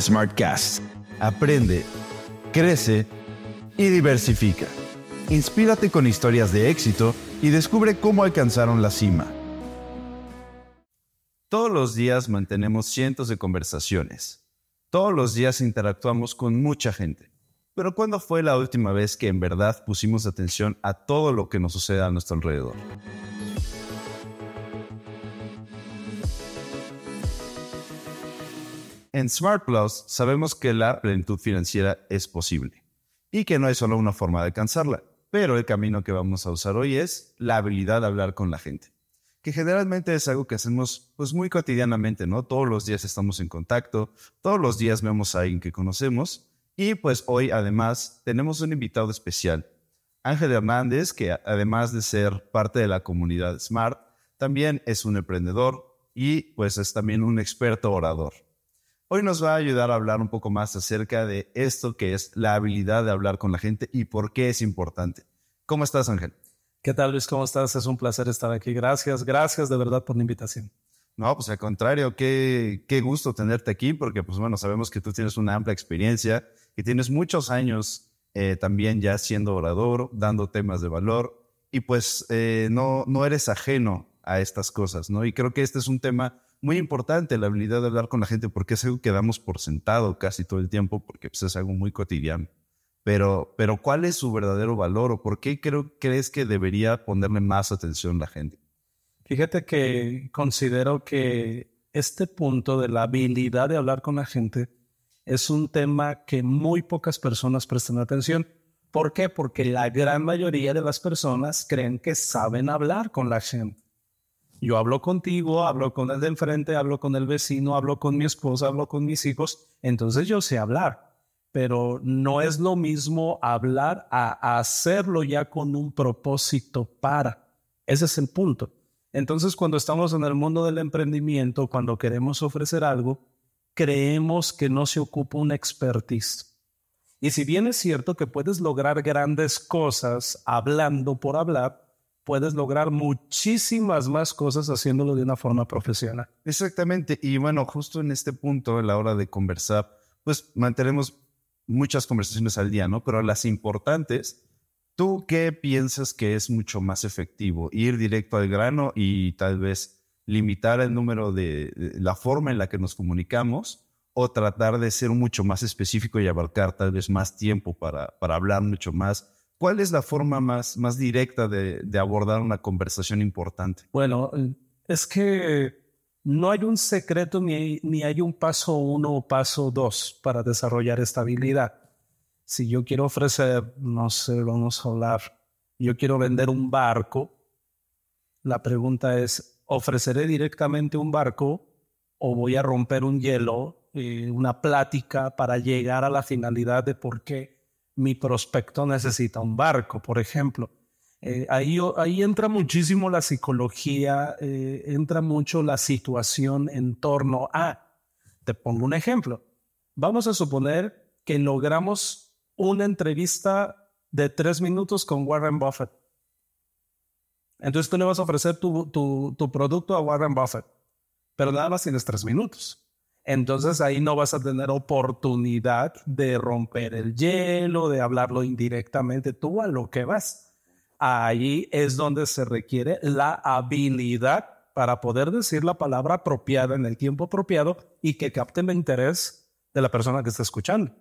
Smartcast. Aprende, crece y diversifica. Inspírate con historias de éxito y descubre cómo alcanzaron la cima. Todos los días mantenemos cientos de conversaciones. Todos los días interactuamos con mucha gente. Pero ¿cuándo fue la última vez que en verdad pusimos atención a todo lo que nos sucede a nuestro alrededor? En Smart Plus sabemos que la plenitud financiera es posible y que no hay solo una forma de alcanzarla, pero el camino que vamos a usar hoy es la habilidad de hablar con la gente, que generalmente es algo que hacemos pues muy cotidianamente, ¿no? Todos los días estamos en contacto, todos los días vemos a alguien que conocemos y pues hoy además tenemos un invitado especial, Ángel Hernández, que además de ser parte de la comunidad Smart, también es un emprendedor y pues es también un experto orador. Hoy nos va a ayudar a hablar un poco más acerca de esto que es la habilidad de hablar con la gente y por qué es importante. ¿Cómo estás, Ángel? ¿Qué tal, Luis? ¿Cómo estás? Es un placer estar aquí. Gracias, gracias de verdad por la invitación. No, pues al contrario, qué, qué gusto tenerte aquí porque, pues bueno, sabemos que tú tienes una amplia experiencia y tienes muchos años eh, también ya siendo orador, dando temas de valor y pues eh, no, no eres ajeno a estas cosas, ¿no? Y creo que este es un tema muy importante la habilidad de hablar con la gente porque es algo que damos por sentado casi todo el tiempo porque pues, es algo muy cotidiano. Pero, pero ¿cuál es su verdadero valor o por qué crees que debería ponerle más atención la gente? Fíjate que considero que este punto de la habilidad de hablar con la gente es un tema que muy pocas personas prestan atención. ¿Por qué? Porque la gran mayoría de las personas creen que saben hablar con la gente. Yo hablo contigo, hablo con el de enfrente, hablo con el vecino, hablo con mi esposa, hablo con mis hijos, entonces yo sé hablar, pero no es lo mismo hablar a hacerlo ya con un propósito para. Ese es el punto. Entonces, cuando estamos en el mundo del emprendimiento, cuando queremos ofrecer algo, creemos que no se ocupa un expertise. Y si bien es cierto que puedes lograr grandes cosas hablando por hablar, puedes lograr muchísimas más cosas haciéndolo de una forma profesional. Exactamente. Y bueno, justo en este punto, a la hora de conversar, pues mantenemos muchas conversaciones al día, ¿no? Pero las importantes, ¿tú qué piensas que es mucho más efectivo? Ir directo al grano y tal vez limitar el número de, la forma en la que nos comunicamos o tratar de ser mucho más específico y abarcar tal vez más tiempo para, para hablar mucho más ¿Cuál es la forma más, más directa de, abordar una conversación importante? Bueno, es que no hay un secreto ni, ni hay un paso uno o paso dos para desarrollar esta habilidad. Si yo quiero ofrecer, no sé, vamos a hablar, yo quiero vender un barco, la pregunta es, ¿ofreceré directamente un barco o voy a romper un hielo, eh, una plática para llegar a la finalidad de por qué mi prospecto necesita un barco, por ejemplo. Eh, ahí, ahí entra muchísimo la psicología, eh, entra mucho la situación en torno a, te pongo un ejemplo, vamos a suponer que logramos una entrevista de tres minutos con Warren Buffett. Entonces tú le vas a ofrecer tu, tu, tu producto a Warren Buffett, pero nada más tienes tres minutos. Entonces ahí no vas a tener oportunidad de romper el hielo, de hablarlo indirectamente tú a lo que vas. Ahí es donde se requiere la habilidad para poder decir la palabra apropiada en el tiempo apropiado y que capte el interés de la persona que está escuchando.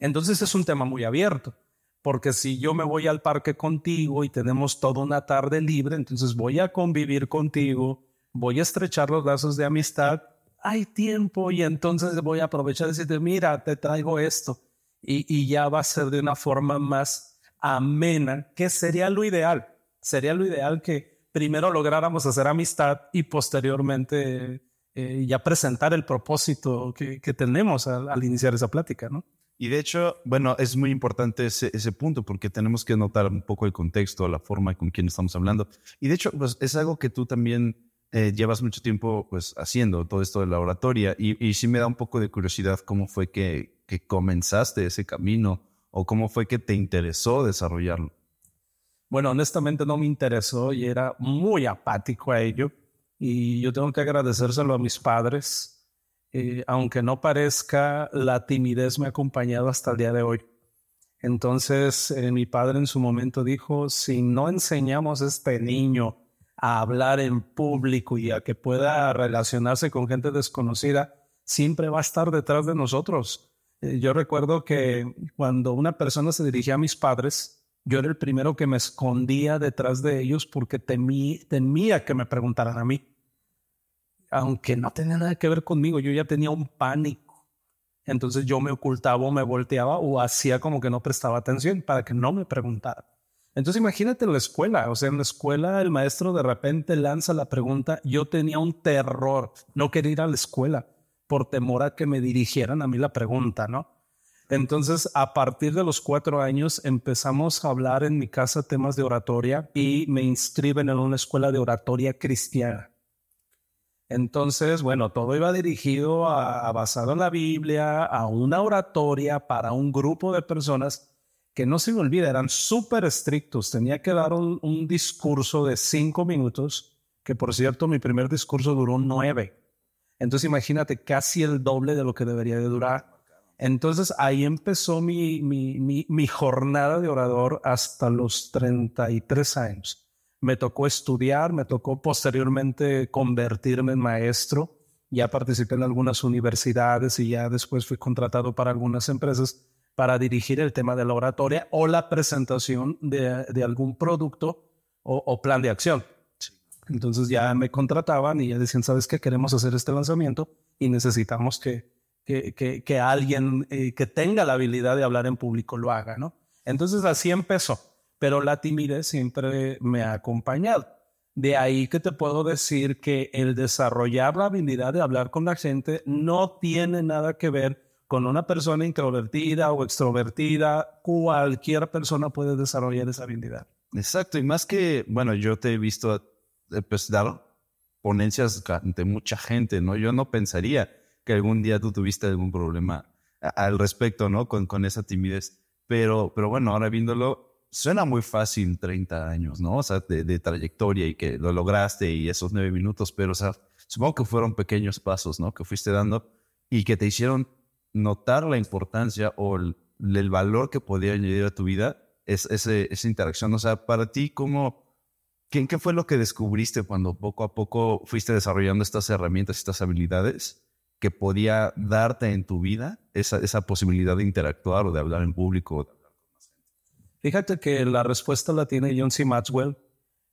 Entonces es un tema muy abierto, porque si yo me voy al parque contigo y tenemos toda una tarde libre, entonces voy a convivir contigo, voy a estrechar los lazos de amistad hay tiempo y entonces voy a aprovechar y decirte, mira, te traigo esto. Y, ya va a ser de una forma más amena, que sería lo ideal. Sería lo ideal que primero lográramos hacer amistad y posteriormente eh, ya presentar el propósito que, tenemos al, iniciar esa plática, ¿no? Y de hecho, bueno, es muy importante ese, ese, punto porque tenemos que notar un poco el contexto, la forma con quien estamos hablando. Y de hecho, pues es algo que tú también eh, llevas mucho tiempo pues haciendo todo esto de la oratoria y, y sí me da un poco de curiosidad cómo fue que, que comenzaste ese camino o cómo fue que te interesó desarrollarlo. Bueno, honestamente no me interesó y era muy apático a ello y yo tengo que agradecérselo a mis padres. eh, aunque no parezca, la timidez me ha acompañado hasta el día de hoy. Entonces, eh, mi padre en su momento dijo, si no enseñamos a este niño a hablar en público y a que pueda relacionarse con gente desconocida, siempre va a estar detrás de nosotros. Eh, yo recuerdo que cuando una persona se dirigía a mis padres, yo era el primero que me escondía detrás de ellos porque temía que me preguntaran a mí. Aunque no tenía nada que ver conmigo, yo ya tenía un pánico. Entonces yo me ocultaba o me volteaba o hacía como que no prestaba atención para que no me preguntaran. Entonces imagínate la escuela, o sea, en la escuela el maestro de repente lanza la pregunta, yo tenía un terror, no quería ir a la escuela por temor a que me dirigieran a mí la pregunta, ¿no? Entonces, a partir de los cuatro años empezamos a hablar en mi casa temas de oratoria y me inscriben en una escuela de oratoria cristiana. Entonces, bueno, todo iba dirigido a, basado en la Biblia, a una oratoria para un grupo de personas que no se me olvida, eran súper estrictos. Tenía que dar un, discurso de cinco minutos, que por cierto, mi primer discurso duró nueve. Entonces imagínate casi el doble de lo que debería de durar. Entonces ahí empezó mi, mi, mi, jornada de orador hasta los 33 años. Me tocó estudiar, me tocó posteriormente convertirme en maestro. Ya participé en algunas universidades y ya después fui contratado para algunas empresas para dirigir el tema de la oratoria o la presentación de, de algún producto o, o plan de acción. Entonces ya me contrataban y ya decían, ¿sabes qué? Queremos hacer este lanzamiento y necesitamos que, que, que, alguien eh, que tenga la habilidad de hablar en público lo haga, ¿no? Entonces así empezó, pero la timidez siempre me ha acompañado. De ahí que te puedo decir que el desarrollar la habilidad de hablar con la gente no tiene nada que ver con una persona introvertida o extrovertida. Cualquier persona puede desarrollar esa habilidad. Exacto, y más que, bueno, yo te he visto pues, dar ponencias ante mucha gente, ¿no? Yo no pensaría que algún día tú tuviste algún problema al respecto, ¿no? Con, con esa timidez. Pero, pero bueno, ahora viéndolo, suena muy fácil 30 años, ¿no? O sea, de, trayectoria y que lo lograste y esos nueve minutos, pero, o sea, supongo que fueron pequeños pasos, ¿no? Que fuiste dando y que te hicieron notar la importancia o el, valor que podía añadir a tu vida es, esa interacción. O sea, para ti, ¿cómo, ¿Qué, fue lo que descubriste cuando poco a poco fuiste desarrollando estas herramientas, estas habilidades que podía darte en tu vida esa, esa posibilidad de interactuar o de hablar en público? Fíjate que la respuesta la tiene John C. Maxwell.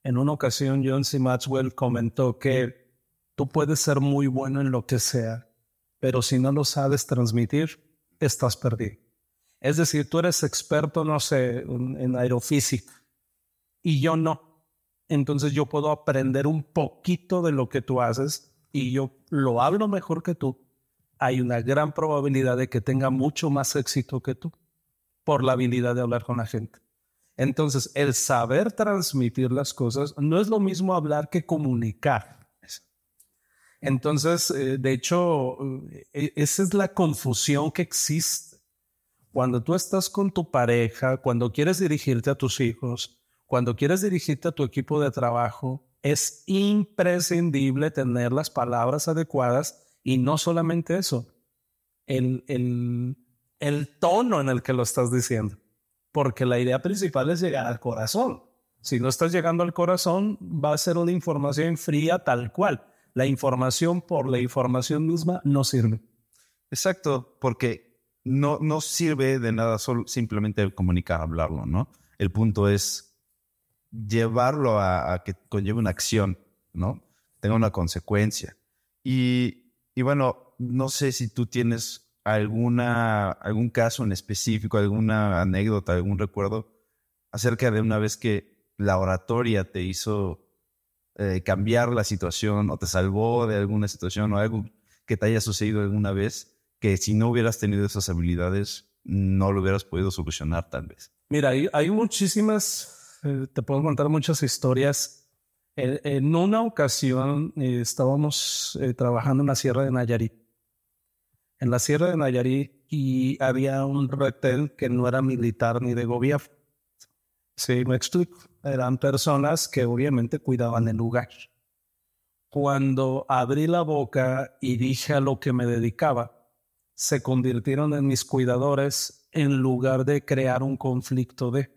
En una ocasión, John C. Maxwell comentó que tú puedes ser muy bueno en lo que sea, pero si no lo sabes transmitir, estás perdido. Es decir, tú eres experto, no sé, en aerofísica y yo no entonces yo puedo aprender un poquito de lo que tú haces y yo lo hablo mejor que tú, hay una gran probabilidad de que tenga mucho más éxito que tú por la habilidad de hablar con la gente. Entonces, el saber transmitir las cosas no es lo mismo hablar que comunicar. Entonces, eh, de hecho, eh, esa es la confusión que existe. Cuando tú estás con tu pareja, cuando quieres dirigirte a tus hijos, cuando quieres dirigirte a tu equipo de trabajo, es imprescindible tener las palabras adecuadas y no solamente eso, el, el, el tono en el que lo estás diciendo, porque la idea principal es llegar al corazón. Si no estás llegando al corazón, va a ser una información fría tal cual. La información por la información misma no sirve. Exacto, porque no, no sirve de nada solo simplemente comunicar, hablarlo, ¿no? El punto es llevarlo a, que conlleve una acción, ¿no? Tenga una consecuencia. Y, y, bueno, no sé si tú tienes alguna, algún caso en específico, alguna anécdota, algún recuerdo acerca de una vez que la oratoria te hizo eh, cambiar la situación o te salvó de alguna situación o algo que te haya sucedido alguna vez que si no hubieras tenido esas habilidades no lo hubieras podido solucionar tal vez. Mira, hay, muchísimas eh, te puedo contar muchas historias. En, una ocasión eh, estábamos trabajando en la Sierra de Nayarit. En la Sierra de Nayarit y había un retel que no era militar ni de gobierno. Sí, me explico. Eran personas que obviamente cuidaban el lugar. cuando abrí la boca y dije a lo que me dedicaba, se convirtieron en mis cuidadores en lugar de crear un conflicto de.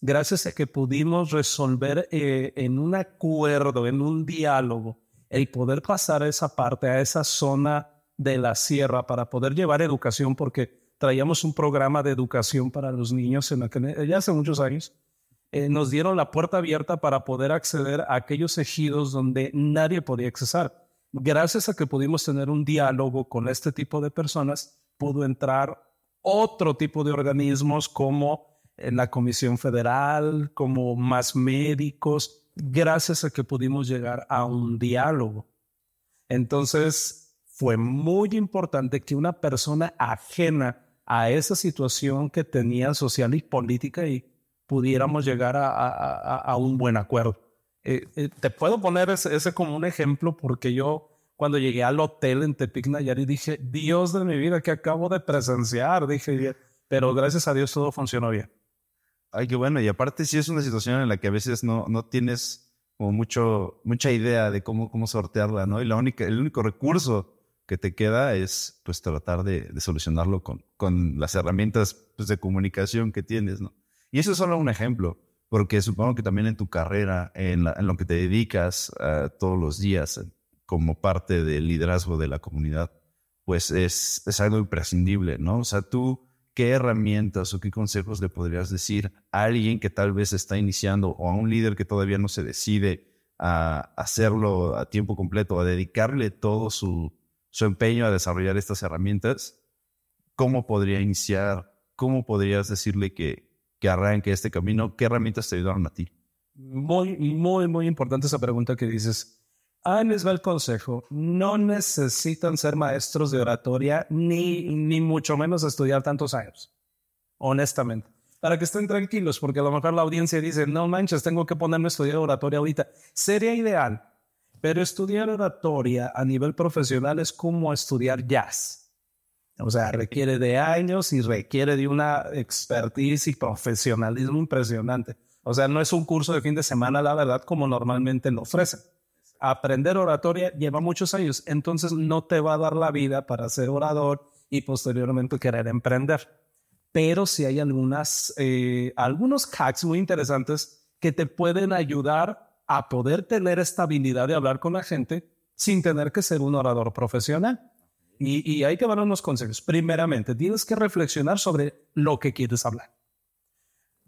Gracias a que pudimos resolver eh, en un acuerdo, en un diálogo, el poder pasar a esa parte, a esa zona de la sierra para poder llevar educación, porque traíamos un programa de educación para los niños en que ya hace muchos años. Eh, nos dieron la puerta abierta para poder acceder a aquellos ejidos donde nadie podía accesar gracias a que pudimos tener un diálogo con este tipo de personas, pudo entrar otro tipo de organismos como eh, la Comisión Federal, como más médicos, gracias a que pudimos llegar a un diálogo. Entonces, fue muy importante que una persona ajena a esa situación que tenía social y política y pudiéramos llegar a un buen acuerdo. Eh, eh, te puedo poner ese, como un ejemplo porque yo cuando llegué al hotel en Tepic Nayarit dije, Dios de mi vida, que acabo de presenciar, dije, pero gracias a Dios todo funcionó bien. Ay, qué bueno. Y aparte sí es una situación en la que a veces no, no tienes como mucho, mucha idea de cómo, cómo sortearla, ¿no? Y la única, el único recurso que te queda es pues tratar de, solucionarlo con, con las herramientas pues, de comunicación que tienes, ¿no? Y eso es solo un ejemplo porque supongo que también en tu carrera, en, lo que te dedicas uh, todos los días como parte del liderazgo de la comunidad, pues es, algo imprescindible, ¿no? O sea, tú, ¿qué herramientas o qué consejos le podrías decir a alguien que tal vez está iniciando o a un líder que todavía no se decide a hacerlo a tiempo completo, a dedicarle todo su empeño a desarrollar estas herramientas? ¿Cómo podría iniciar? ¿Cómo podrías decirle que, que arranque este camino, ¿qué herramientas te ayudaron a ti? Muy, muy, muy importante esa pregunta que dices. Ahí les va el consejo. No necesitan ser maestros de oratoria ni, ni mucho menos estudiar tantos años. Honestamente. Para que estén tranquilos, porque a lo mejor la audiencia dice, no manches, tengo que ponerme a estudiar oratoria ahorita. Sería ideal, pero estudiar oratoria a nivel profesional es como estudiar jazz. O sea, requiere de años y requiere de una expertise y profesionalismo impresionante. O sea, no es un curso de fin de semana, la verdad, como normalmente lo ofrecen. Aprender oratoria lleva muchos años, entonces no te va a dar la vida para ser orador y posteriormente querer emprender. Pero sí hay algunas, eh, algunos hacks muy interesantes que te pueden ayudar a poder tener esta habilidad de hablar con la gente sin tener que ser un orador profesional. Y, y hay que dar unos consejos. Primeramente, tienes que reflexionar sobre lo que quieres hablar.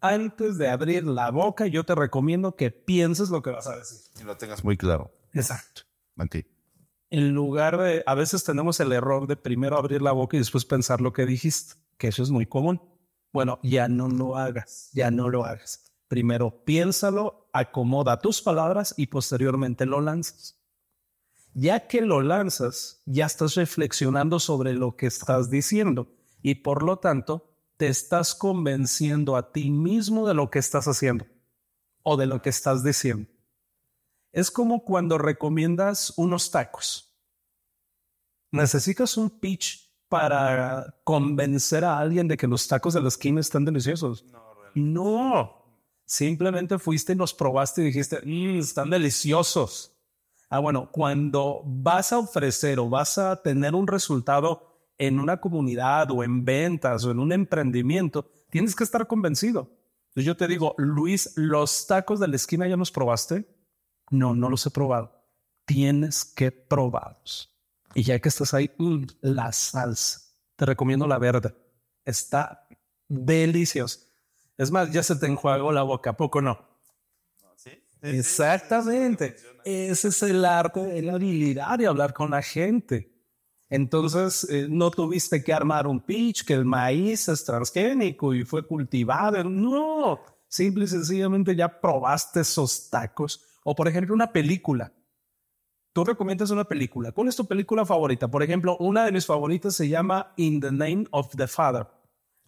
Antes de abrir la boca, yo te recomiendo que pienses lo que vas a decir. Y lo tengas muy claro. Exacto. En lugar de, a veces tenemos el error de primero abrir la boca y después pensar lo que dijiste, que eso es muy común. Bueno, ya no lo hagas, ya no lo hagas. Primero piénsalo, acomoda tus palabras y posteriormente lo lanzas. Ya que lo lanzas, ya estás reflexionando sobre lo que estás diciendo y por lo tanto te estás convenciendo a ti mismo de lo que estás haciendo o de lo que estás diciendo. Es como cuando recomiendas unos tacos. ¿Necesitas un pitch para convencer a alguien de que los tacos de la esquina están deliciosos? No, Simplemente fuiste y los probaste y dijiste, mm, están deliciosos. Ah, bueno, cuando vas a ofrecer o vas a tener un resultado en una comunidad o en ventas o en un emprendimiento, tienes que estar convencido. Entonces yo te digo, Luis, ¿los tacos de la esquina ya los probaste? No, no los he probado. Tienes que probarlos. Y ya que estás ahí, mm, la salsa. Te recomiendo la verde. Está deliciosa. Es más, ya se te enjuagó la boca, ¿a poco no? Exactamente. Ese es el arte, la habilidad de hablar con la gente. Entonces, eh, no tuviste que armar un pitch que el maíz es transgénico y fue cultivado. No, simple y sencillamente ya probaste esos tacos. O, por ejemplo, una película. Tú recomiendas una película. ¿Cuál es tu película favorita? Por ejemplo, una de mis favoritas se llama In the Name of the Father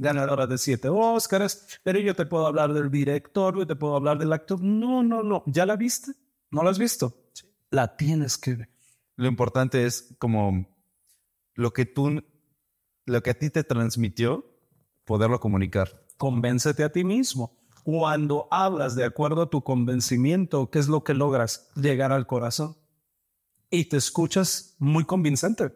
ganadora de siete Oscars, pero yo te puedo hablar del director, yo te puedo hablar del actor. No, no, no. ¿Ya la viste? ¿No la has visto? La tienes que ver. Lo importante es como lo que tú, lo que a ti te transmitió, poderlo comunicar. Convéncete a ti mismo. Cuando hablas de acuerdo a tu convencimiento, ¿qué es lo que logras? Llegar al corazón. y te escuchas muy convincente.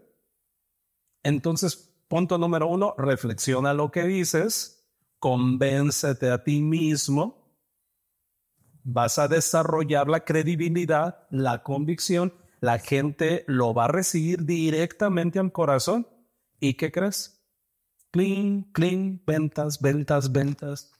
Entonces, punto número uno, reflexiona lo que dices, convéncete a ti mismo, vas a desarrollar la credibilidad, la convicción, la gente lo va a recibir directamente al corazón. ¿Y qué crees? Clean, clean, ventas, ventas, ventas.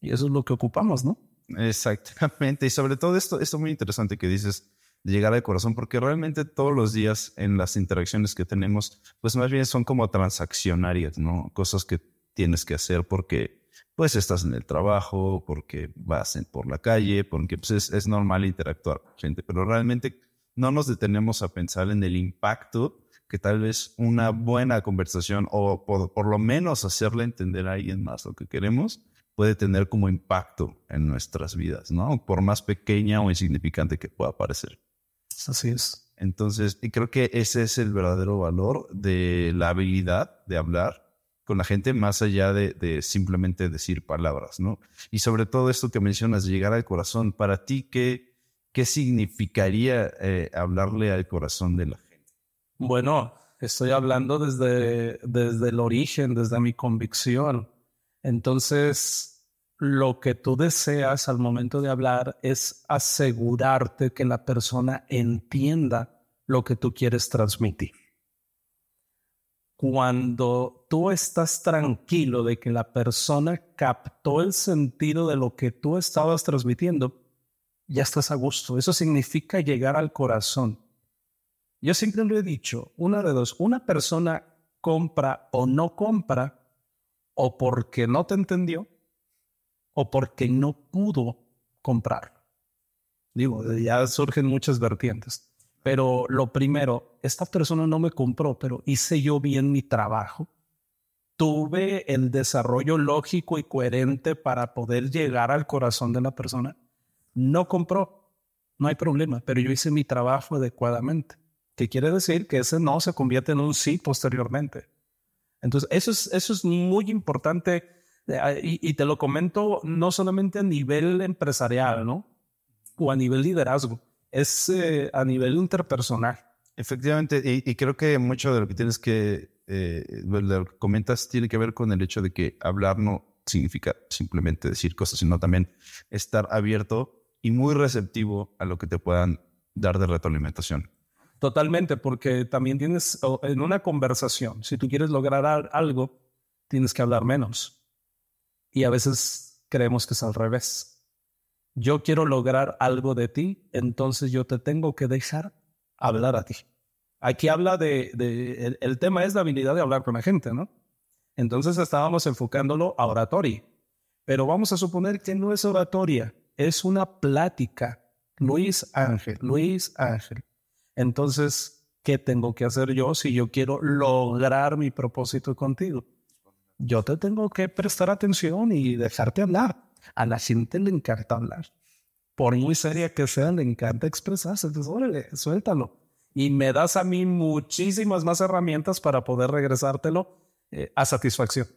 Y eso es lo que ocupamos, ¿no? Exactamente. Y sobre todo esto, esto muy interesante que dices de llegar al corazón, porque realmente todos los días en las interacciones que tenemos, pues más bien son como transaccionarias, ¿no? Cosas que tienes que hacer porque pues estás en el trabajo, porque vas por la calle, porque pues, es, es normal interactuar con gente, pero realmente no nos detenemos a pensar en el impacto que tal vez una buena conversación o por, por lo menos hacerle entender a alguien más lo que queremos puede tener como impacto en nuestras vidas, ¿no? Por más pequeña o insignificante que pueda parecer. Así es. Entonces, y creo que ese es el verdadero valor de la habilidad de hablar con la gente más allá de, simplemente decir palabras, ¿no? Y sobre todo esto que mencionas, llegar al corazón, para ti, ¿qué, qué significaría eh, hablarle al corazón de la gente? Bueno, estoy hablando desde, desde el origen, desde mi convicción. Entonces, lo que tú deseas al momento de hablar es asegurarte que la persona entienda lo que tú quieres transmitir. Cuando tú estás tranquilo de que la persona captó el sentido de lo que tú estabas transmitiendo, ya estás a gusto. Eso significa llegar al corazón. Yo siempre lo he dicho, una de dos, una persona compra o no compra o porque no te entendió o porque no pudo comprar. Digo, ya surgen muchas vertientes. Pero lo primero, esta persona no me compró, pero hice yo bien mi trabajo. Tuve el desarrollo lógico y coherente para poder llegar al corazón de la persona. No compró, no hay problema, pero yo hice mi trabajo adecuadamente. ¿Qué quiere decir? Que ese no se convierte en un sí posteriormente. Entonces, eso es, eso es muy importante Ah, y, te lo comento no solamente a nivel empresarial, ¿no? O a nivel liderazgo, es eh, a nivel interpersonal. Efectivamente, y, creo que mucho de lo que tienes que, eh, lo que comentas, tiene que ver con el hecho de que hablar no significa simplemente decir cosas, sino también estar abierto y muy receptivo a lo que te puedan dar de retroalimentación. Totalmente, porque también tienes en una conversación, si tú quieres lograr algo, tienes que hablar menos. Y a veces creemos que es al revés. Yo quiero lograr algo de ti, entonces yo te tengo que dejar hablar a ti. Aquí habla de, el, tema es la habilidad de hablar con la gente, ¿no? Entonces estábamos enfocándolo a oratoria. Pero vamos a suponer que no es oratoria, es una plática. Luis Ángel, Luis Ángel. Entonces, ¿qué tengo que hacer yo si yo quiero lograr mi propósito contigo? Yo te tengo que prestar atención y dejarte hablar. A la gente le encanta hablar. Por muy seria que sea, le encanta expresarse. Entonces, suéltalo. Y me das a mí muchísimas más herramientas para poder regresártelo eh, a satisfacción.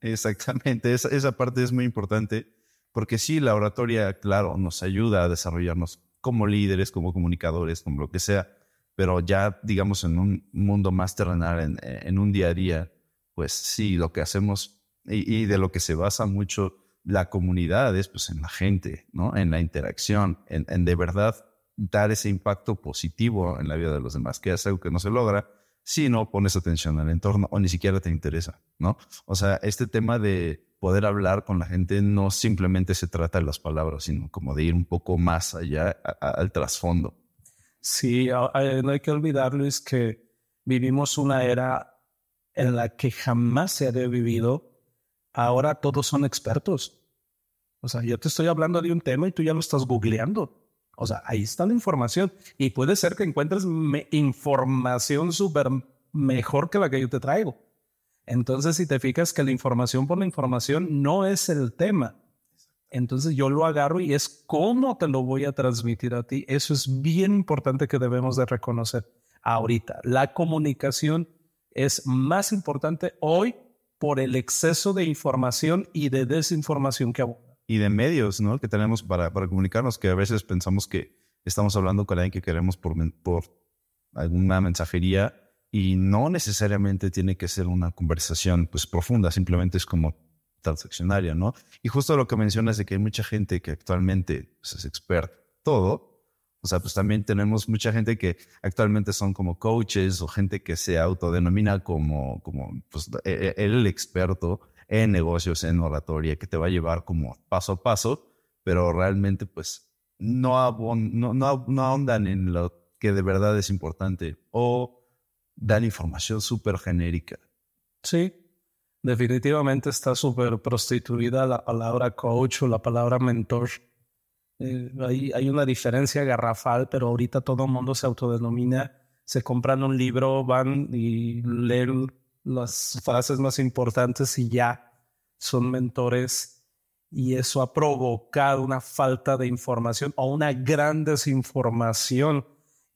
Exactamente, esa, esa parte es muy importante porque sí, la oratoria, claro, nos ayuda a desarrollarnos como líderes, como comunicadores, como lo que sea, pero ya, digamos, en un mundo más terrenal, en, en un día a día, pues sí, lo que hacemos y, de lo que se basa mucho la comunidad es pues en la gente, ¿no? En la interacción, en, de verdad dar ese impacto positivo en la vida de los demás, que es algo que no se logra si no pones atención al entorno o ni siquiera te interesa, ¿no? O sea, este tema de poder hablar con la gente no simplemente se trata de las palabras, sino como de ir un poco más allá al trasfondo. Sí, no hay que olvidarlo, es que vivimos una era en la que jamás se había vivido, ahora todos son expertos. O sea, yo te estoy hablando de un tema y tú ya lo estás googleando. O sea, ahí está la información. Y puede ser que encuentres información súper mejor que la que yo te traigo. Entonces, si te fijas que la información por la información no es el tema, entonces yo lo agarro y es cómo te lo voy a transmitir a ti. Eso es bien importante que debemos de reconocer ahorita. La comunicación es más importante hoy por el exceso de información y de desinformación que abunda. Y de medios, ¿no? Que tenemos para, para comunicarnos, que a veces pensamos que estamos hablando con alguien que queremos por, por alguna mensajería y no necesariamente tiene que ser una conversación pues profunda, simplemente es como transaccionaria, ¿no? Y justo lo que mencionas de que hay mucha gente que actualmente pues, es experta todo, o sea, pues también tenemos mucha gente que actualmente son como coaches o gente que se autodenomina como, como pues, e, e, el experto en negocios, en oratoria, que te va a llevar como paso a paso, pero realmente pues no, no, ahondan en lo que de verdad es importante o dan información súper genérica. Sí, definitivamente está súper prostituida la palabra coach o la palabra mentor. Eh, hay, una diferencia garrafal, pero ahorita todo el mundo se autodenomina, se compran un libro, van y leen las frases más importantes y ya son mentores. Y eso ha provocado una falta de información o una gran desinformación.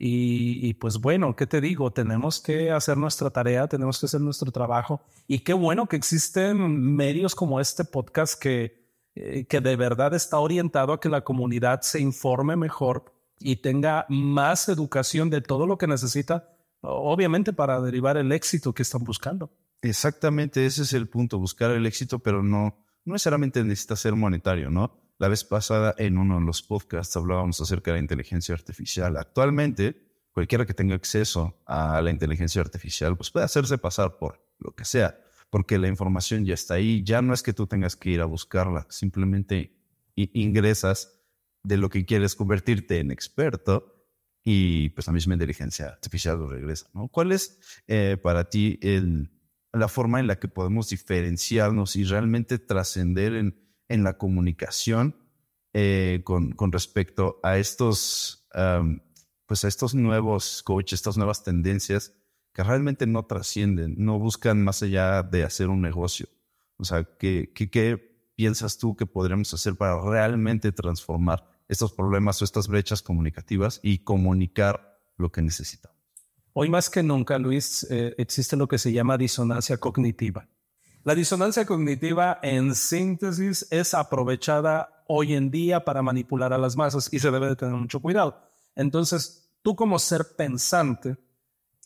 Y, y, pues bueno, ¿qué te digo? Tenemos que hacer nuestra tarea, tenemos que hacer nuestro trabajo. Y qué bueno que existen medios como este podcast que, eh, que de verdad está orientado a que la comunidad se informe mejor y tenga más educación de todo lo que necesita, obviamente para derivar el éxito que están buscando. Exactamente, ese es el punto, buscar el éxito, pero no, no necesariamente necesita ser monetario, ¿no? La vez pasada en uno de los podcasts hablábamos acerca de la inteligencia artificial. Actualmente, cualquiera que tenga acceso a la inteligencia artificial, pues puede hacerse pasar por lo que sea porque la información ya está ahí, ya no es que tú tengas que ir a buscarla, simplemente ingresas de lo que quieres convertirte en experto y pues la misma inteligencia artificial lo regresa. ¿no? ¿Cuál es eh, para ti el, la forma en la que podemos diferenciarnos y realmente trascender en, en, la comunicación eh, con, con, respecto a estos, pues a estos nuevos coaches, estas nuevas tendencias que realmente no trascienden, no buscan más allá de hacer un negocio. O sea, ¿qué, piensas tú que podríamos hacer para realmente transformar estos problemas o estas brechas comunicativas y comunicar lo que necesitamos? Hoy más que nunca, Luis, eh, existe lo que se llama disonancia cognitiva. La disonancia cognitiva, en síntesis, es aprovechada hoy en día para manipular a las masas y se debe de tener mucho cuidado. Entonces, tú como ser pensante,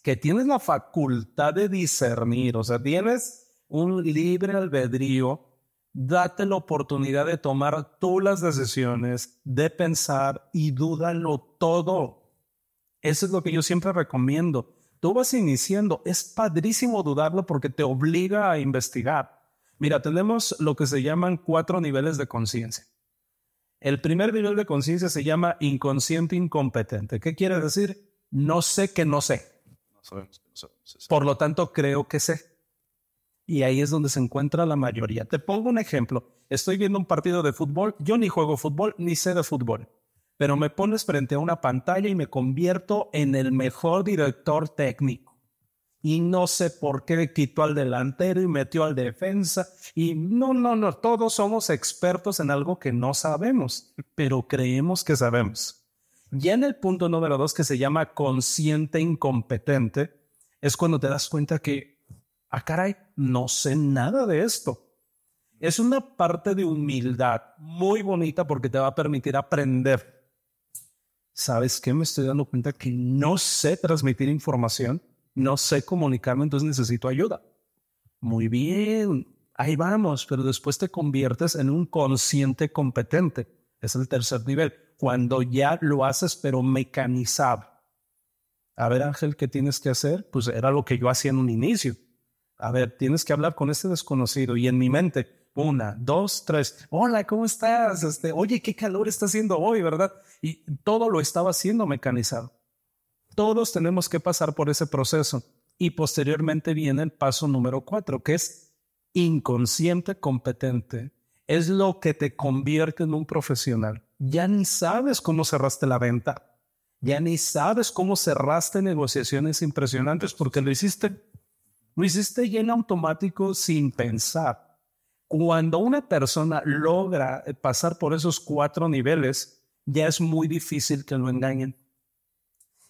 que tienes la facultad de discernir, o sea, tienes un libre albedrío, date la oportunidad de tomar tú las decisiones, de pensar y dúdalo todo. Eso es lo que yo siempre recomiendo. Tú vas iniciando, es padrísimo dudarlo porque te obliga a investigar. Mira, tenemos lo que se llaman cuatro niveles de conciencia. El primer nivel de conciencia se llama inconsciente incompetente. ¿Qué quiere decir? No sé que no sé. Por lo tanto, creo que sé. Y ahí es donde se encuentra la mayoría. Te pongo un ejemplo. Estoy viendo un partido de fútbol. Yo ni juego fútbol ni sé de fútbol. Pero me pones frente a una pantalla y me convierto en el mejor director técnico. Y no sé por qué quitó al delantero y metió al defensa. Y no, no, no. Todos somos expertos en algo que no sabemos, pero creemos que sabemos. Ya en el punto número dos, que se llama consciente incompetente, es cuando te das cuenta que, ah, caray, no sé nada de esto. Es una parte de humildad muy bonita porque te va a permitir aprender. ¿Sabes qué? Me estoy dando cuenta que no sé transmitir información, no sé comunicarme, entonces necesito ayuda. Muy bien, ahí vamos, pero después te conviertes en un consciente competente. Es el tercer nivel cuando ya lo haces, pero mecanizado. A ver, Ángel, ¿qué tienes que hacer? Pues era lo que yo hacía en un inicio. A ver, tienes que hablar con este desconocido y en mi mente, una, dos, tres. Hola, ¿cómo estás? Este, oye, qué calor está haciendo hoy, ¿verdad? Y todo lo estaba haciendo mecanizado. Todos tenemos que pasar por ese proceso. Y posteriormente viene el paso número cuatro, que es inconsciente competente. Es lo que te convierte en un profesional ya ni sabes cómo cerraste la venta, ya ni sabes cómo cerraste negociaciones impresionantes porque lo hiciste, lo hiciste ya en automático sin pensar. Cuando una persona logra pasar por esos cuatro niveles, ya es muy difícil que lo engañen.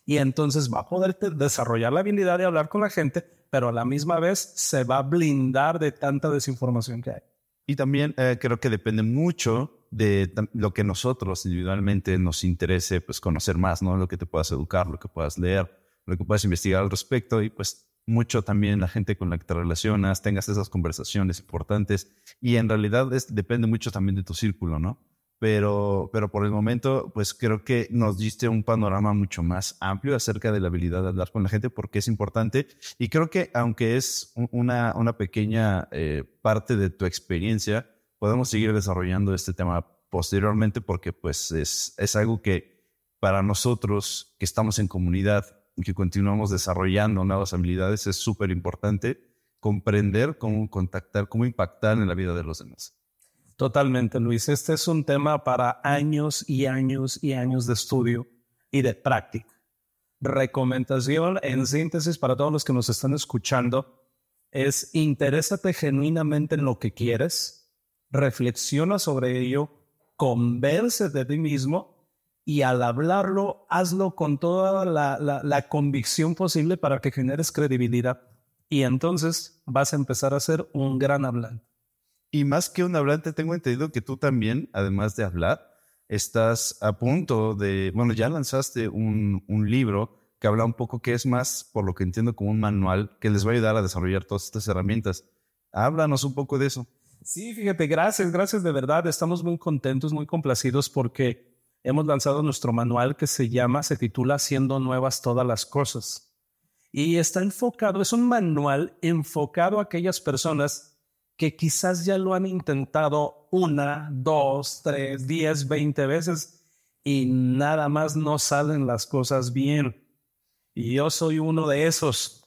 Y entonces va a poder desarrollar la habilidad de hablar con la gente, pero a la misma vez se va a blindar de tanta desinformación que hay. Y también eh, creo que depende mucho de lo que nosotros individualmente nos interese, pues conocer más, ¿no? Lo que te puedas educar, lo que puedas leer, lo que puedas investigar al respecto y pues mucho también la gente con la que te relacionas, tengas esas conversaciones importantes y en realidad depende mucho también de tu círculo, ¿no? Pero, pero por el momento, pues creo que nos diste un panorama mucho más amplio acerca de la habilidad de hablar con la gente porque es importante y creo que aunque es una, una pequeña eh, parte de tu experiencia, podemos seguir desarrollando este tema posteriormente porque pues es, es algo que para nosotros que estamos en comunidad y que continuamos desarrollando nuevas habilidades es súper importante comprender cómo contactar, cómo impactar en la vida de los demás. Totalmente, Luis. Este es un tema para años y años y años de estudio y de práctica. Recomendación en síntesis para todos los que nos están escuchando es interésate genuinamente en lo que quieres, reflexiona sobre ello, convence de ti mismo y al hablarlo, hazlo con toda la, convicción posible para que generes credibilidad. Y entonces vas a empezar a ser un gran hablante. Y más que un hablante, tengo entendido que tú también, además de hablar, estás a punto de, bueno, ya lanzaste un, un libro que habla un poco que es más, por lo que entiendo, como un manual que les va a ayudar a desarrollar todas estas herramientas. Háblanos un poco de eso. Sí, fíjate, gracias, gracias de verdad. Estamos muy contentos, muy complacidos porque hemos lanzado nuestro manual que se llama, se titula Haciendo Nuevas Todas las Cosas. Y está enfocado, es un manual enfocado a aquellas personas que quizás ya lo han intentado una, dos, tres, diez, veinte veces y nada más no salen las cosas bien. Y yo soy uno de esos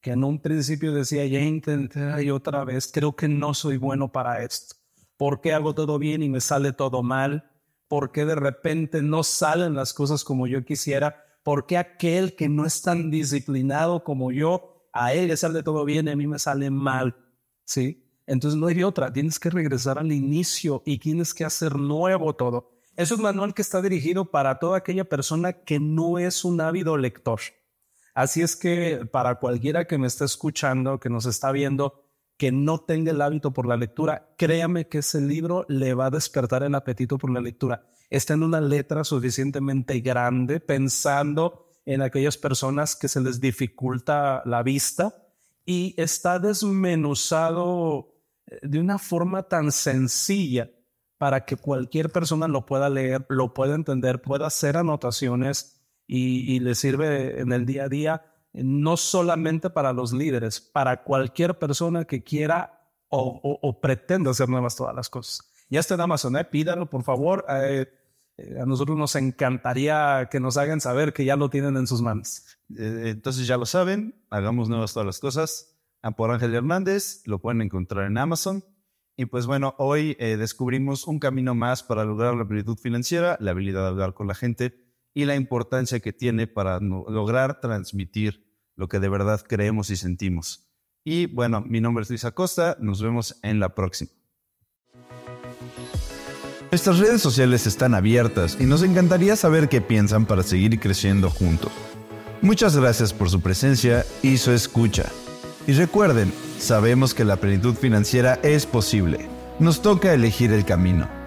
que en un principio decía, ya intenté y otra vez, creo que no soy bueno para esto. ¿Por qué hago todo bien y me sale todo mal? ¿Por qué de repente no salen las cosas como yo quisiera? ¿Por qué aquel que no es tan disciplinado como yo, a él le sale todo bien y a mí me sale mal? ¿Sí? Entonces no hay otra, tienes que regresar al inicio y tienes que hacer nuevo todo. Es un manual que está dirigido para toda aquella persona que no es un ávido lector Así es que para cualquiera que me esté escuchando, que nos está viendo, que no tenga el hábito por la lectura, créame que ese libro le va a despertar el apetito por la lectura. Está en una letra suficientemente grande, pensando en aquellas personas que se les dificulta la vista y está desmenuzado eh, de una forma tan sencilla para que cualquier persona lo pueda leer, lo pueda entender, pueda hacer anotaciones y, le sirve en el día a día, no solamente para los líderes, para cualquier persona que quiera o, pretenda hacer nuevas todas las cosas. Ya está en Amazon, ¿eh? pídalo por favor. Eh, eh, a nosotros nos encantaría que nos hagan saber que ya lo tienen en sus manos. Eh, entonces ya lo saben, hagamos nuevas todas las cosas. A por Ángel Hernández, lo pueden encontrar en Amazon. Y pues bueno, hoy descubrimos un camino más para lograr la plenitud financiera, la habilidad de hablar con la gente y la importancia que tiene para lograr transmitir lo que de verdad creemos y sentimos. Y bueno, mi nombre es Luis Acosta, nos vemos en la próxima. Nuestras redes sociales están abiertas y nos encantaría saber qué piensan para seguir creciendo juntos. Muchas gracias por su presencia y su escucha. Y recuerden, sabemos que la plenitud financiera es posible. Nos toca elegir el camino.